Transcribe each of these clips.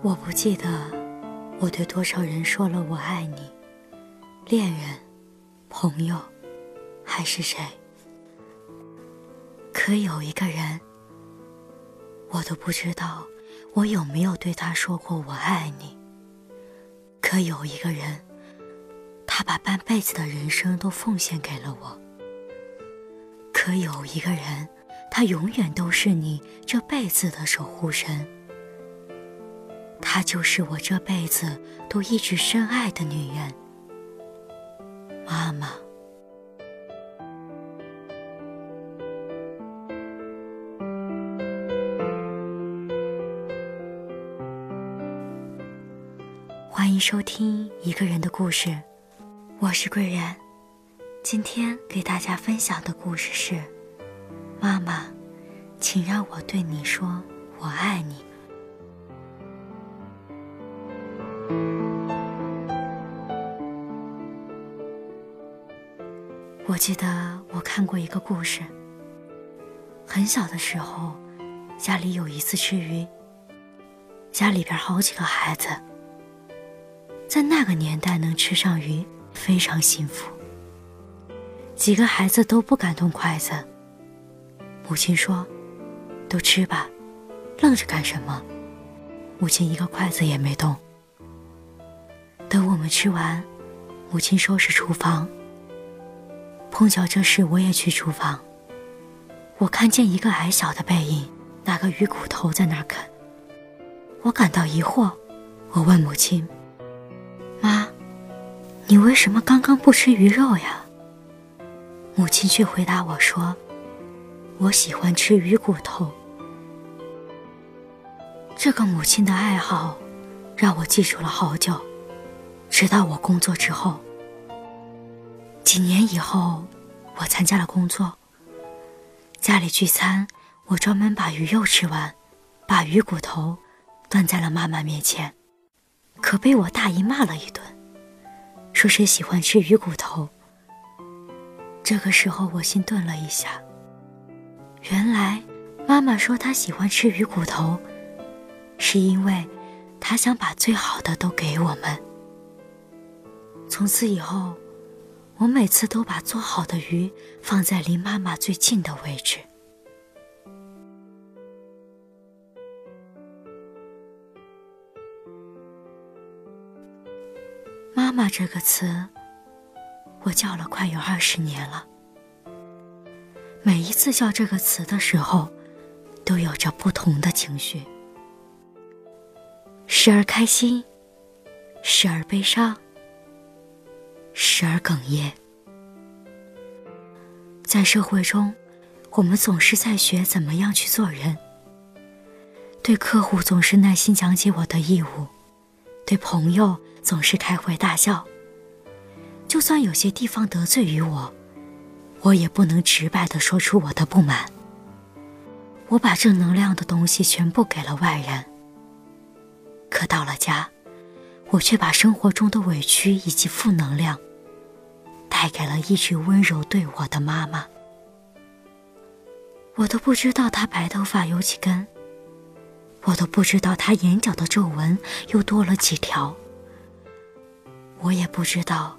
我不记得我对多少人说了我爱你，恋人、朋友，还是谁？可有一个人，我都不知道我有没有对他说过我爱你。可有一个人，他把半辈子的人生都奉献给了我。可有一个人，他永远都是你这辈子的守护神。她就是我这辈子都一直深爱的女人，妈妈。欢迎收听一个人的故事，我是贵人。今天给大家分享的故事是：妈妈，请让我对你说我爱你。记得我看过一个故事。很小的时候，家里有一次吃鱼，家里边好几个孩子，在那个年代能吃上鱼非常幸福。几个孩子都不敢动筷子。母亲说：“都吃吧，愣着干什么？”母亲一个筷子也没动。等我们吃完，母亲收拾厨房。碰巧这时我也去厨房，我看见一个矮小的背影，拿个鱼骨头在那儿啃。我感到疑惑，我问母亲：“妈，你为什么刚刚不吃鱼肉呀？”母亲却回答我说：“我喜欢吃鱼骨头。”这个母亲的爱好，让我记住了好久。直到我工作之后，几年以后，我参加了工作。家里聚餐，我专门把鱼肉吃完，把鱼骨头端在了妈妈面前，可被我大姨骂了一顿，说谁喜欢吃鱼骨头。这个时候，我心顿了一下，原来妈妈说她喜欢吃鱼骨头，是因为她想把最好的都给我们。从此以后，我每次都把做好的鱼放在离妈妈最近的位置。妈妈这个词，我叫了快有二十年了。每一次叫这个词的时候，都有着不同的情绪，时而开心，时而悲伤。时而哽咽。在社会中，我们总是在学怎么样去做人。对客户总是耐心讲解我的义务，对朋友总是开怀大笑。就算有些地方得罪于我，我也不能直白的说出我的不满。我把正能量的东西全部给了外人，可到了家，我却把生活中的委屈以及负能量。带给了一直温柔对我的妈妈。我都不知道她白头发有几根，我都不知道她眼角的皱纹又多了几条，我也不知道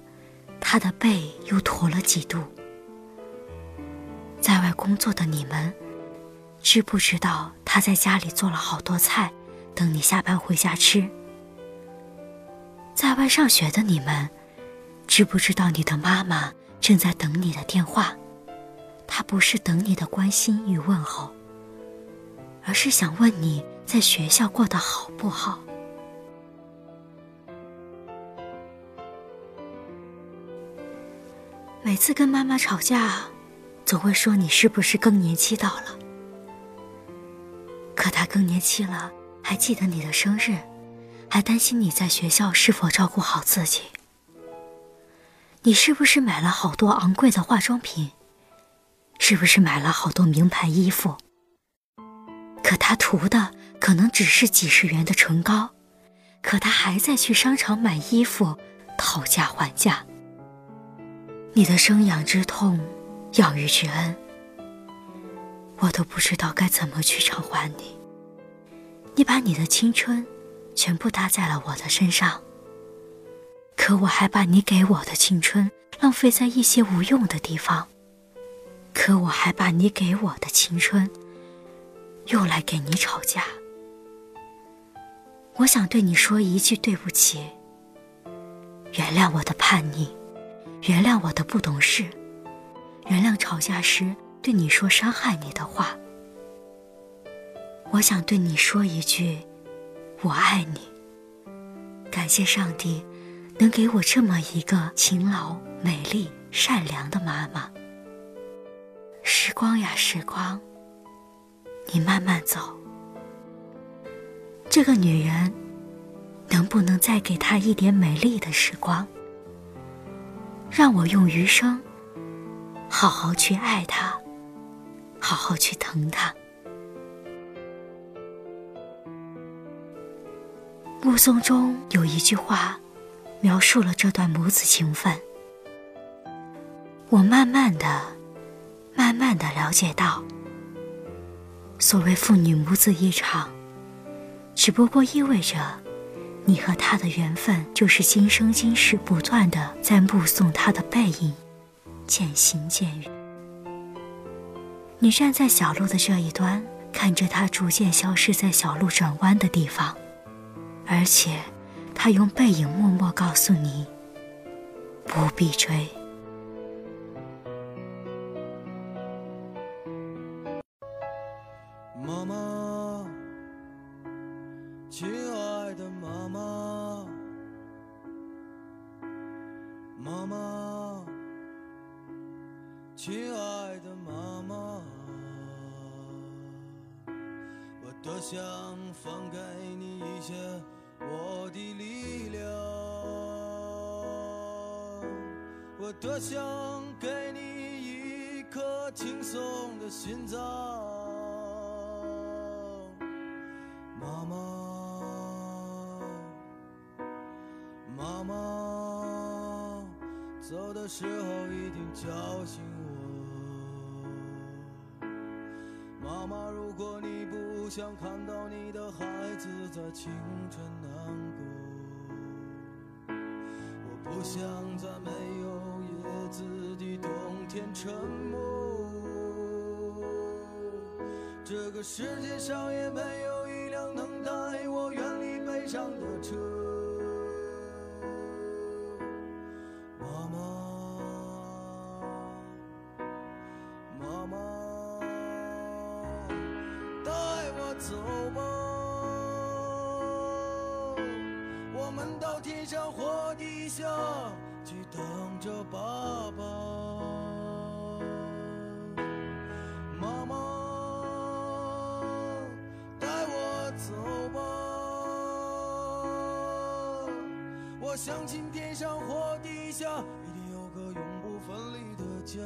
她的背又驼了几度。在外工作的你们，知不知道她在家里做了好多菜，等你下班回家吃？在外上学的你们。知不知道你的妈妈正在等你的电话？她不是等你的关心与问候，而是想问你在学校过得好不好。每次跟妈妈吵架，总会说你是不是更年期到了？可她更年期了，还记得你的生日，还担心你在学校是否照顾好自己。你是不是买了好多昂贵的化妆品？是不是买了好多名牌衣服？可他涂的可能只是几十元的唇膏，可他还在去商场买衣服，讨价还价。你的生养之痛，养育之恩，我都不知道该怎么去偿还你。你把你的青春全部搭在了我的身上。可我还把你给我的青春浪费在一些无用的地方。可我还把你给我的青春用来给你吵架。我想对你说一句对不起，原谅我的叛逆，原谅我的不懂事，原谅吵架时对你说伤害你的话。我想对你说一句，我爱你。感谢上帝，能给我这么一个勤劳、美丽、善良的妈妈。时光呀，时光，你慢慢走。这个女人，能不能再给她一点美丽的时光，让我用余生好好去爱她，好好去疼她。目送中有一句话，描述了这段母子情分。我慢慢的、慢慢的了解到，所谓父女母子一场，只不过意味着，你和他的缘分就是今生今世不断的在目送他的背影渐行渐远。你站在小路的这一端，看着他逐渐消失在小路转弯的地方。而且，他用背影默默告诉你：不必追。妈妈，亲爱的妈妈，妈妈，亲爱的妈妈，我多想放给你一些。我的力量，我多想给你一颗轻松的心脏，妈妈，妈妈，走的时候一定叫醒我，妈妈，如果你不想看到你的孩子在清晨。不想在没有叶子的冬天沉默，这个世界上也没有一辆能带我远离悲伤的车。妈妈，妈妈，带我走吧，我们到天上地下。去等着爸爸，妈妈，带我走吧。我相信天上或地下，一定有个永不分离的家。